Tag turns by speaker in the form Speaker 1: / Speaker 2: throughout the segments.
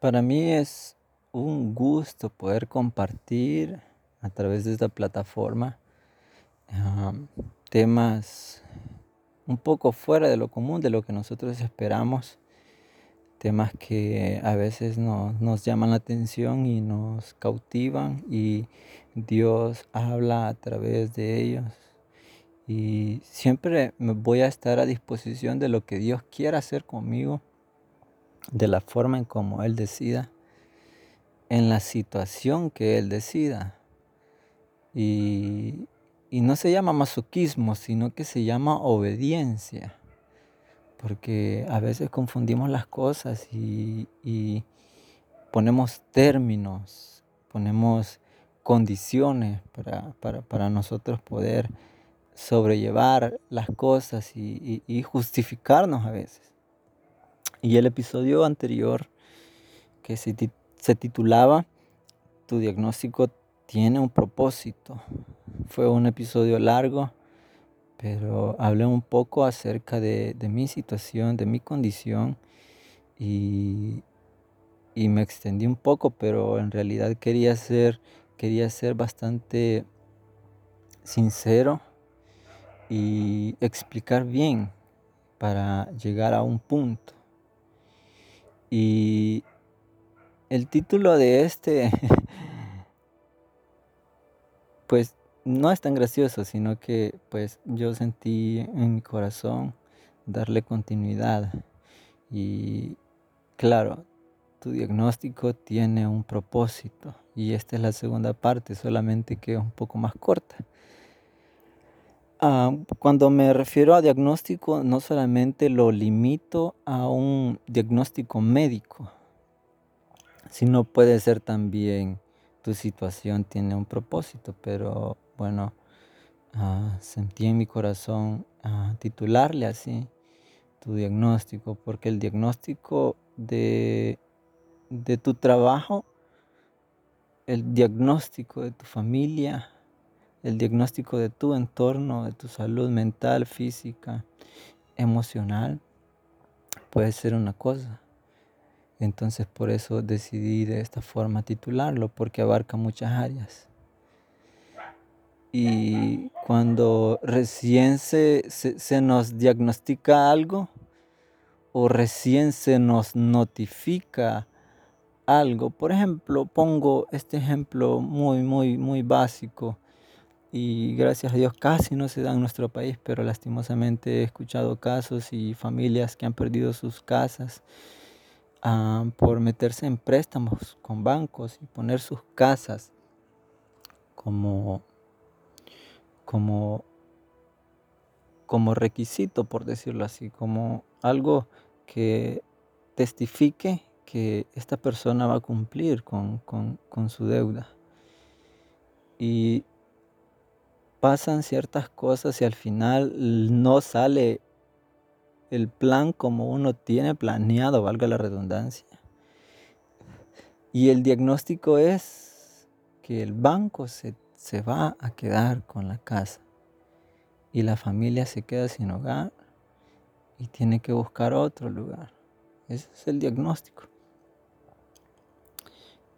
Speaker 1: Para mí es un gusto poder compartir a través de esta plataforma temas un poco fuera de lo común, de lo que nosotros esperamos, temas que a veces nos llaman la atención y nos cautivan y Dios habla a través de ellos. Y siempre voy a estar a disposición de lo que Dios quiera hacer conmigo de la forma en como Él decida, en la situación que Él decida. Y, no se llama masoquismo, sino que se llama obediencia. Porque a veces confundimos las cosas y, ponemos términos, ponemos condiciones para, nosotros poder sobrellevar las cosas y justificarnos a veces. Y el episodio anterior que se, titulaba Tu diagnóstico tiene un propósito. Fue un episodio largo, pero hablé un poco acerca de, mi situación, de mi condición y, me extendí un poco, pero en realidad quería ser, quería ser bastante sincero y explicar bien para llegar a un punto. Y el título de este, pues no es tan gracioso, sino que pues yo sentí en mi corazón darle continuidad. Y claro, tu diagnóstico tiene un propósito y esta es la segunda parte, solamente que es un poco más corta. Ah, cuando me refiero a diagnóstico, no solamente lo limito a un diagnóstico médico, sino puede ser también tu situación tiene un propósito, pero bueno, ah, sentí en mi corazón ah, titularle así tu diagnóstico, porque el diagnóstico de, de tu trabajo, el diagnóstico de tu familia, el diagnóstico de tu entorno, de tu salud mental, física, emocional, puede ser una cosa. Entonces por eso decidí de esta forma titularlo, porque abarca muchas áreas. Y cuando recién se, se, nos diagnostica algo, o recién se nos notifica algo, por ejemplo, pongo este ejemplo muy, muy, muy básico y gracias a Dios casi no se da en nuestro país, pero lastimosamente he escuchado casos y familias que han perdido sus casas ah, por meterse en préstamos con bancos y poner sus casas como, como, como requisito, por decirlo así, como algo que testifique que esta persona va a cumplir con, con su deuda. Y pasan ciertas cosas y al final no sale el plan como uno tiene planeado, valga la redundancia. Y el diagnóstico es que el banco se, se va a quedar con la casa y la familia se queda sin hogar y tiene que buscar otro lugar. Ese es el diagnóstico.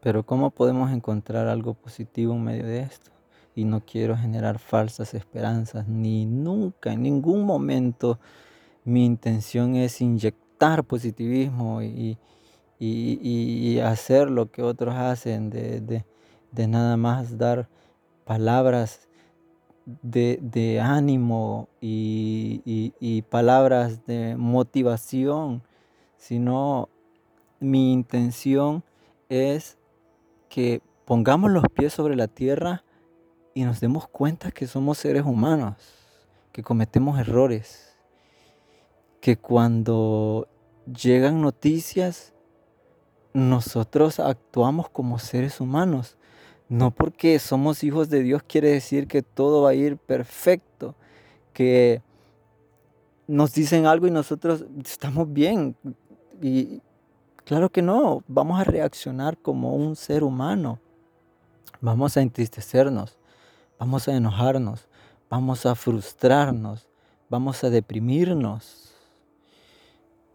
Speaker 1: Pero ¿cómo podemos encontrar algo positivo en medio de esto? Y no quiero generar falsas esperanzas, ni nunca, en ningún momento mi intención es inyectar positivismo y, hacer lo que otros hacen, de, nada más dar palabras de, ánimo y, palabras de motivación, sino mi intención es que pongamos los pies sobre la tierra y nos demos cuenta que somos seres humanos, que cometemos errores, que cuando llegan noticias, nosotros actuamos como seres humanos. No porque somos hijos de Dios quiere decir que todo va a ir perfecto, que nos dicen algo y nosotros estamos bien. Y claro que no, vamos a reaccionar como un ser humano. Vamos a entristecernos, vamos a enojarnos, vamos a frustrarnos, vamos a deprimirnos.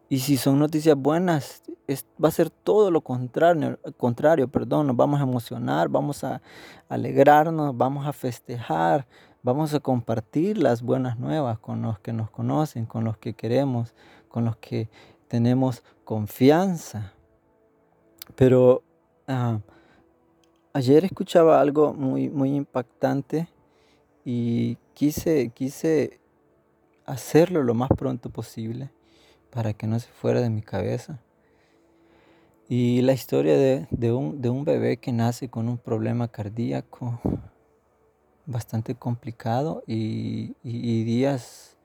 Speaker 1: Y si son noticias buenas, va a ser todo lo contrario, contrario, perdón, nos vamos a emocionar, vamos a alegrarnos, vamos a festejar, vamos a compartir las buenas nuevas con los que nos conocen, con los que queremos, con los que tenemos confianza. Pero ah, ayer escuchaba algo muy, muy impactante y quise, quise hacerlo lo más pronto posible para que no se fuera de mi cabeza. Y la historia de, un, bebé que nace con un problema cardíaco bastante complicado y, días,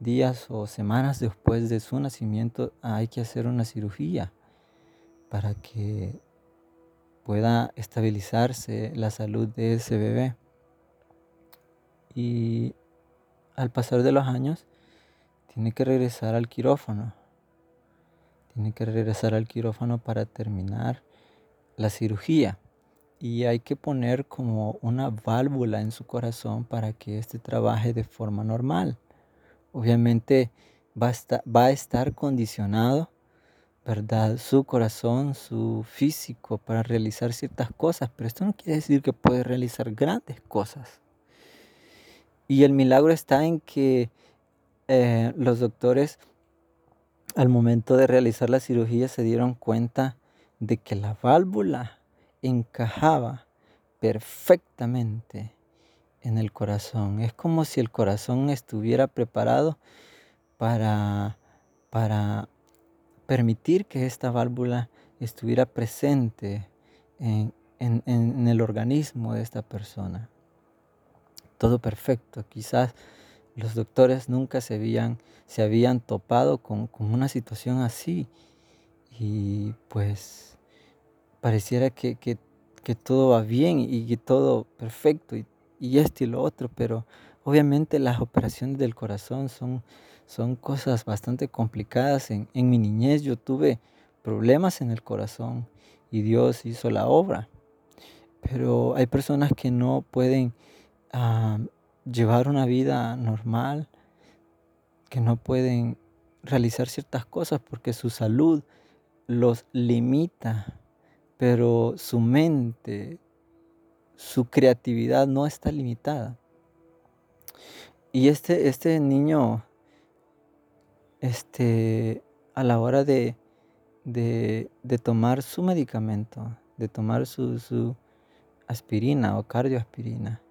Speaker 1: días o semanas después de su nacimiento hay que hacer una cirugía para que pueda estabilizarse la salud de ese bebé. Y al pasar de los años, tiene que regresar al quirófano. Tiene que regresar al quirófano para terminar la cirugía. Y hay que poner como una válvula en su corazón para que éste trabaje de forma normal. Obviamente va a estar, va a estar condicionado, ¿verdad? Su corazón, su físico para realizar ciertas cosas. Pero esto no quiere decir que puede realizar grandes cosas. Y el milagro está en que eh, los doctores al momento de realizar la cirugía se dieron cuenta de que la válvula encajaba perfectamente en el corazón. Es como si el corazón estuviera preparado para, para permitir que esta válvula estuviera presente en, en el organismo de esta persona. Todo perfecto. Quizás los doctores nunca se habían, se habían topado con, una situación así. Y pues pareciera que, todo va bien y que todo perfecto y, y, esto y lo otro, pero obviamente las operaciones del corazón son, son cosas bastante complicadas. En, mi niñez yo tuve problemas en el corazón y Dios hizo la obra. Pero hay personas que no pueden ah, llevar una vida normal, que no pueden realizar ciertas cosas porque su salud los limita, pero su mente, su creatividad no está limitada. Y este, este niño, este, a la hora de, de, tomar su medicamento, de tomar su, su aspirina o cardioaspirina,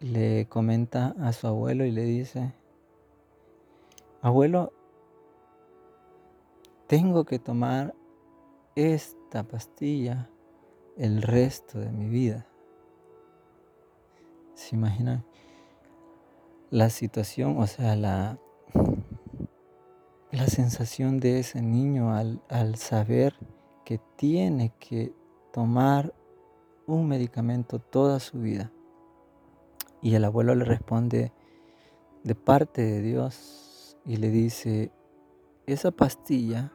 Speaker 1: le comenta a su abuelo y le dice, abuelo, tengo que tomar esta pastilla el resto de mi vida. ¿Se imaginan? La situación, o sea, la, la sensación de ese niño al, al saber que tiene que tomar un medicamento toda su vida. Y el abuelo le responde de parte de Dios y le dice, esa pastilla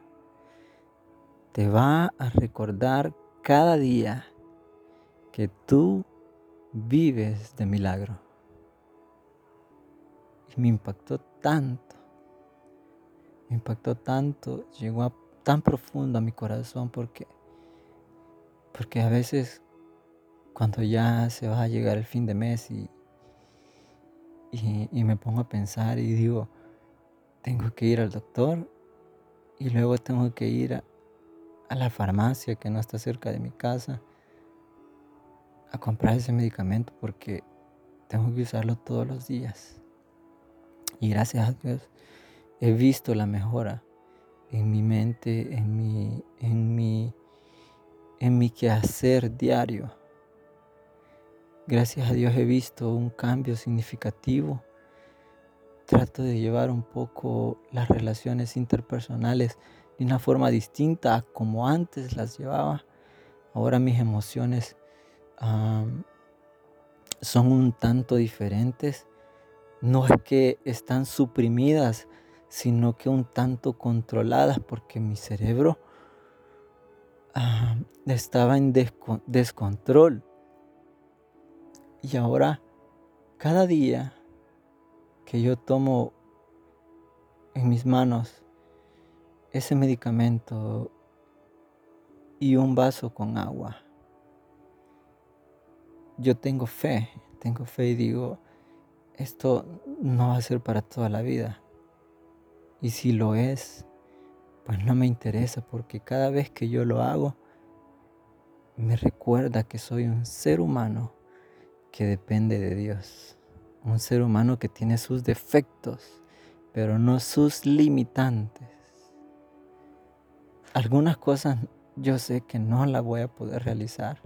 Speaker 1: te va a recordar cada día que tú vives de milagro. Y me impactó tanto, me impactó tanto, llegó tan profundo a mi corazón porque, porque a veces cuando ya se va a llegar el fin de mes y, y, me pongo a pensar y digo, tengo que ir al doctor y luego tengo que ir a, a la farmacia que no está cerca de mi casa a comprar ese medicamento porque tengo que usarlo todos los días. Y gracias a Dios he visto la mejora en mi mente, en mi, en mi, en mi quehacer diario. Gracias a Dios he visto un cambio significativo. Trato de llevar un poco las relaciones interpersonales de una forma distinta a como antes las llevaba. Ahora mis emociones son un tanto diferentes. No es que están suprimidas, sino que un tanto controladas porque mi cerebro estaba en descontrol. Y ahora, cada día que yo tomo en mis manos ese medicamento y un vaso con agua. Yo tengo fe, tengo fe y digo, esto no va a ser para toda la vida. Y si lo es, pues no me interesa porque cada vez que yo lo hago, me recuerda que soy un ser humano que depende de Dios. Un ser humano que tiene sus defectos, pero no sus limitantes. Algunas cosas yo sé que no las voy a poder realizar,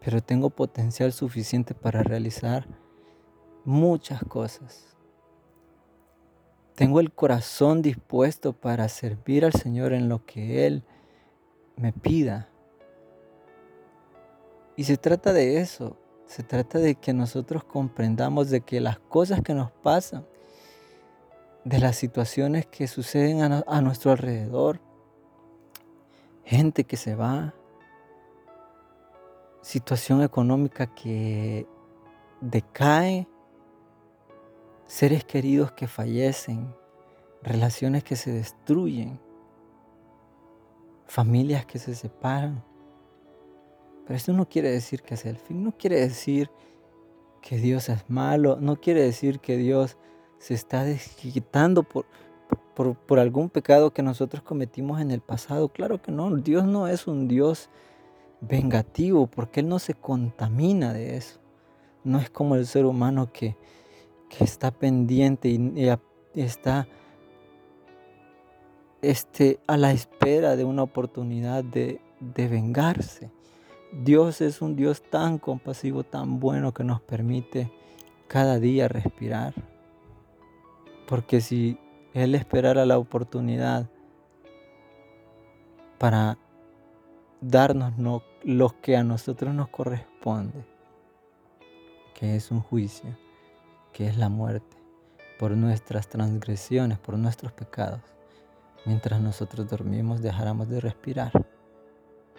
Speaker 1: pero tengo potencial suficiente para realizar muchas cosas. Tengo el corazón dispuesto para servir al Señor en lo que Él me pida. Y se trata de eso, se trata de que nosotros comprendamos de que las cosas que nos pasan, de las situaciones que suceden a, nuestro alrededor, gente que se va, situación económica que decae, seres queridos que fallecen, relaciones que se destruyen, familias que se separan. Pero esto no quiere decir que sea el fin, no quiere decir que Dios es malo, no quiere decir que Dios se está desquitando por, por, por, algún pecado que nosotros cometimos en el pasado. Claro que no, Dios no es un Dios vengativo porque Él no se contamina de eso. No es como el ser humano que, que está pendiente y, está este, a la espera de una oportunidad de, de vengarse. Dios es un Dios tan compasivo, tan bueno que nos permite cada día respirar. Porque si Él esperara la oportunidad para darnos lo que a nosotros nos corresponde, que es un juicio, que es la muerte, por nuestras transgresiones, por nuestros pecados. Mientras nosotros dormimos dejáramos de respirar.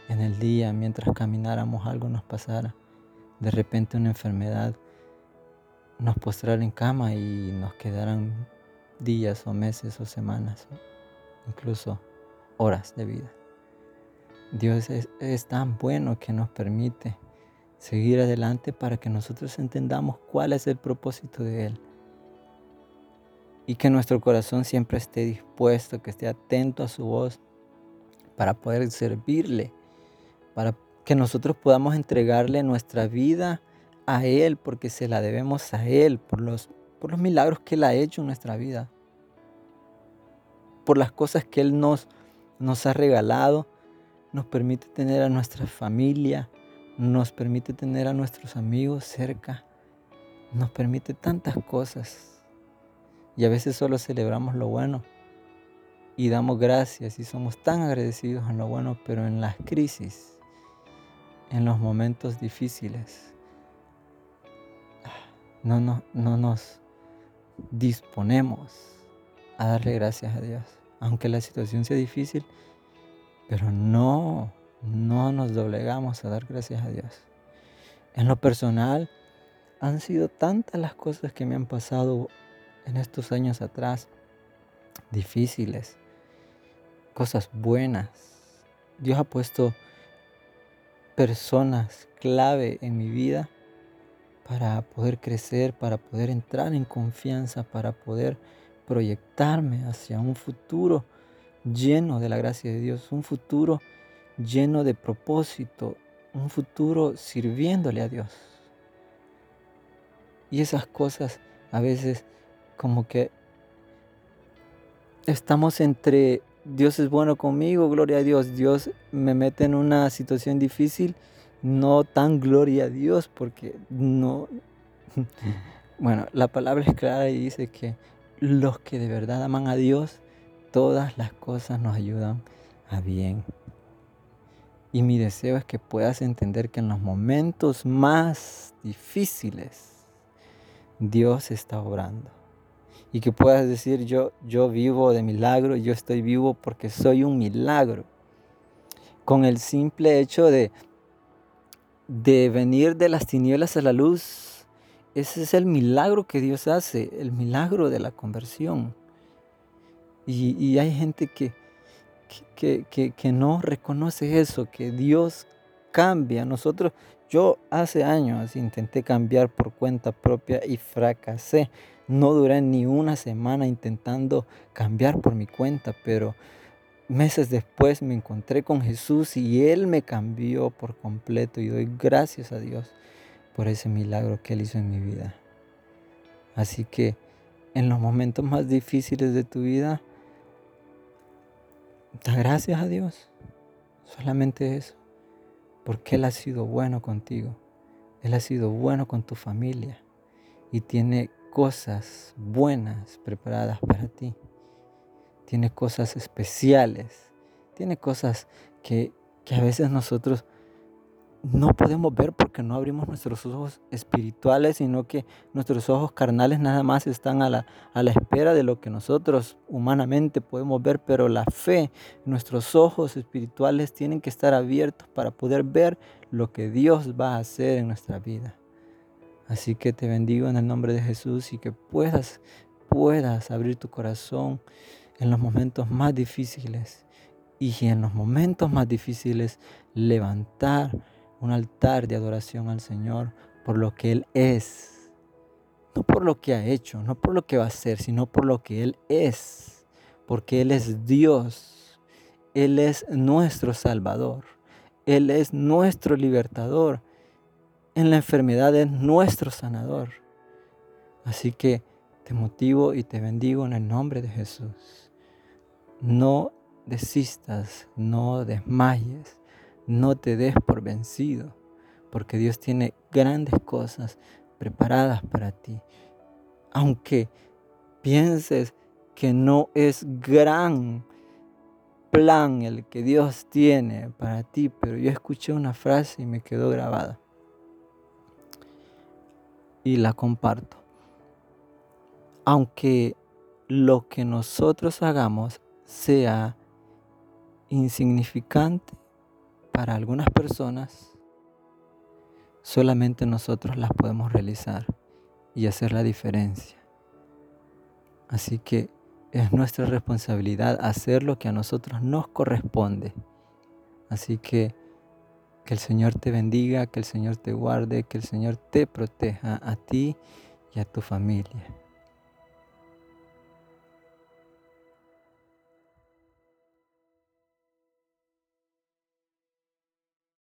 Speaker 1: En el día, mientras camináramos, algo nos pasara. De repente una enfermedad nos postrara en cama y nos quedaran días o meses o semanas, incluso horas de vida. Dios es, tan bueno que nos permite seguir adelante para que nosotros entendamos cuál es el propósito de Él. Y que nuestro corazón siempre esté dispuesto, que esté atento a su voz para poder servirle, para que nosotros podamos entregarle nuestra vida a Él, porque se la debemos a Él, por los, por los milagros que Él ha hecho en nuestra vida, por las cosas que Él nos, nos ha regalado, nos permite tener a nuestra familia, nos permite tener a nuestros amigos cerca, nos permite tantas cosas. Y a veces solo celebramos lo bueno y damos gracias y somos tan agradecidos en lo bueno, pero en las crisis, en los momentos difíciles, no, no, no nos disponemos a darle gracias a Dios. Aunque la situación sea difícil, pero no no nos doblegamos a dar gracias a Dios. En lo personal, han sido tantas las cosas que me han pasado en estos años atrás, difíciles, cosas buenas. Dios ha puesto personas clave en mi vida para poder crecer, para poder entrar en confianza, para poder proyectarme hacia un futuro lleno de la gracia de Dios, un futuro lleno de propósito, un futuro sirviéndole a Dios. Y esas cosas a veces como que estamos entre Dios es bueno conmigo, gloria a Dios, Dios me mete en una situación difícil, no tan gloria a Dios porque no... Bueno, la palabra es clara y dice que los que de verdad aman a Dios, todas las cosas nos ayudan a bien. Y mi deseo es que puedas entender que en los momentos más difíciles Dios está obrando. Y que puedas decir, yo, yo vivo de milagro, yo estoy vivo porque soy un milagro. Con el simple hecho de, de venir de las tinieblas a la luz, ese es el milagro que Dios hace, el milagro de la conversión. Y, hay gente que, que, que, que, no reconoce eso, que Dios cambia. Nosotros, yo hace años intenté cambiar por cuenta propia y fracasé. No duré ni una semana intentando cambiar por mi cuenta, pero meses después me encontré con Jesús y Él me cambió por completo y doy gracias a Dios por ese milagro que Él hizo en mi vida. Así que en los momentos más difíciles de tu vida, gracias a Dios. Solamente eso. Porque Él ha sido bueno contigo. Él ha sido bueno con tu familia. Y tiene cosas buenas preparadas para ti. Tiene cosas especiales. Tiene cosas que, que a veces nosotros no podemos ver porque no abrimos nuestros ojos espirituales, sino que nuestros ojos carnales nada más están a la, a la espera de lo que nosotros humanamente podemos ver, pero la fe, nuestros ojos espirituales tienen que estar abiertos para poder ver lo que Dios va a hacer en nuestra vida. Así que te bendigo en el nombre de Jesús y que puedas, puedas abrir tu corazón en los momentos más difíciles y en los momentos más difíciles levantar un altar de adoración al Señor por lo que Él es. No por lo que ha hecho, no por lo que va a hacer, sino por lo que Él es. Porque Él es Dios. Él es nuestro Salvador. Él es nuestro libertador. En la enfermedad es nuestro sanador. Así que te motivo y te bendigo en el nombre de Jesús. No desistas, no desmayes no te des por vencido, porque Dios tiene grandes cosas preparadas para ti. Aunque pienses que no es gran plan el que Dios tiene para ti, pero yo escuché una frase y me quedó grabada. Y la comparto. Aunque lo que nosotros hagamos sea insignificante, para algunas personas solamente nosotros las podemos realizar y hacer la diferencia. Así que es nuestra responsabilidad hacer lo que a nosotros nos corresponde. Así que que el Señor te bendiga, que el Señor te guarde, que el Señor te proteja a ti y a tu familia.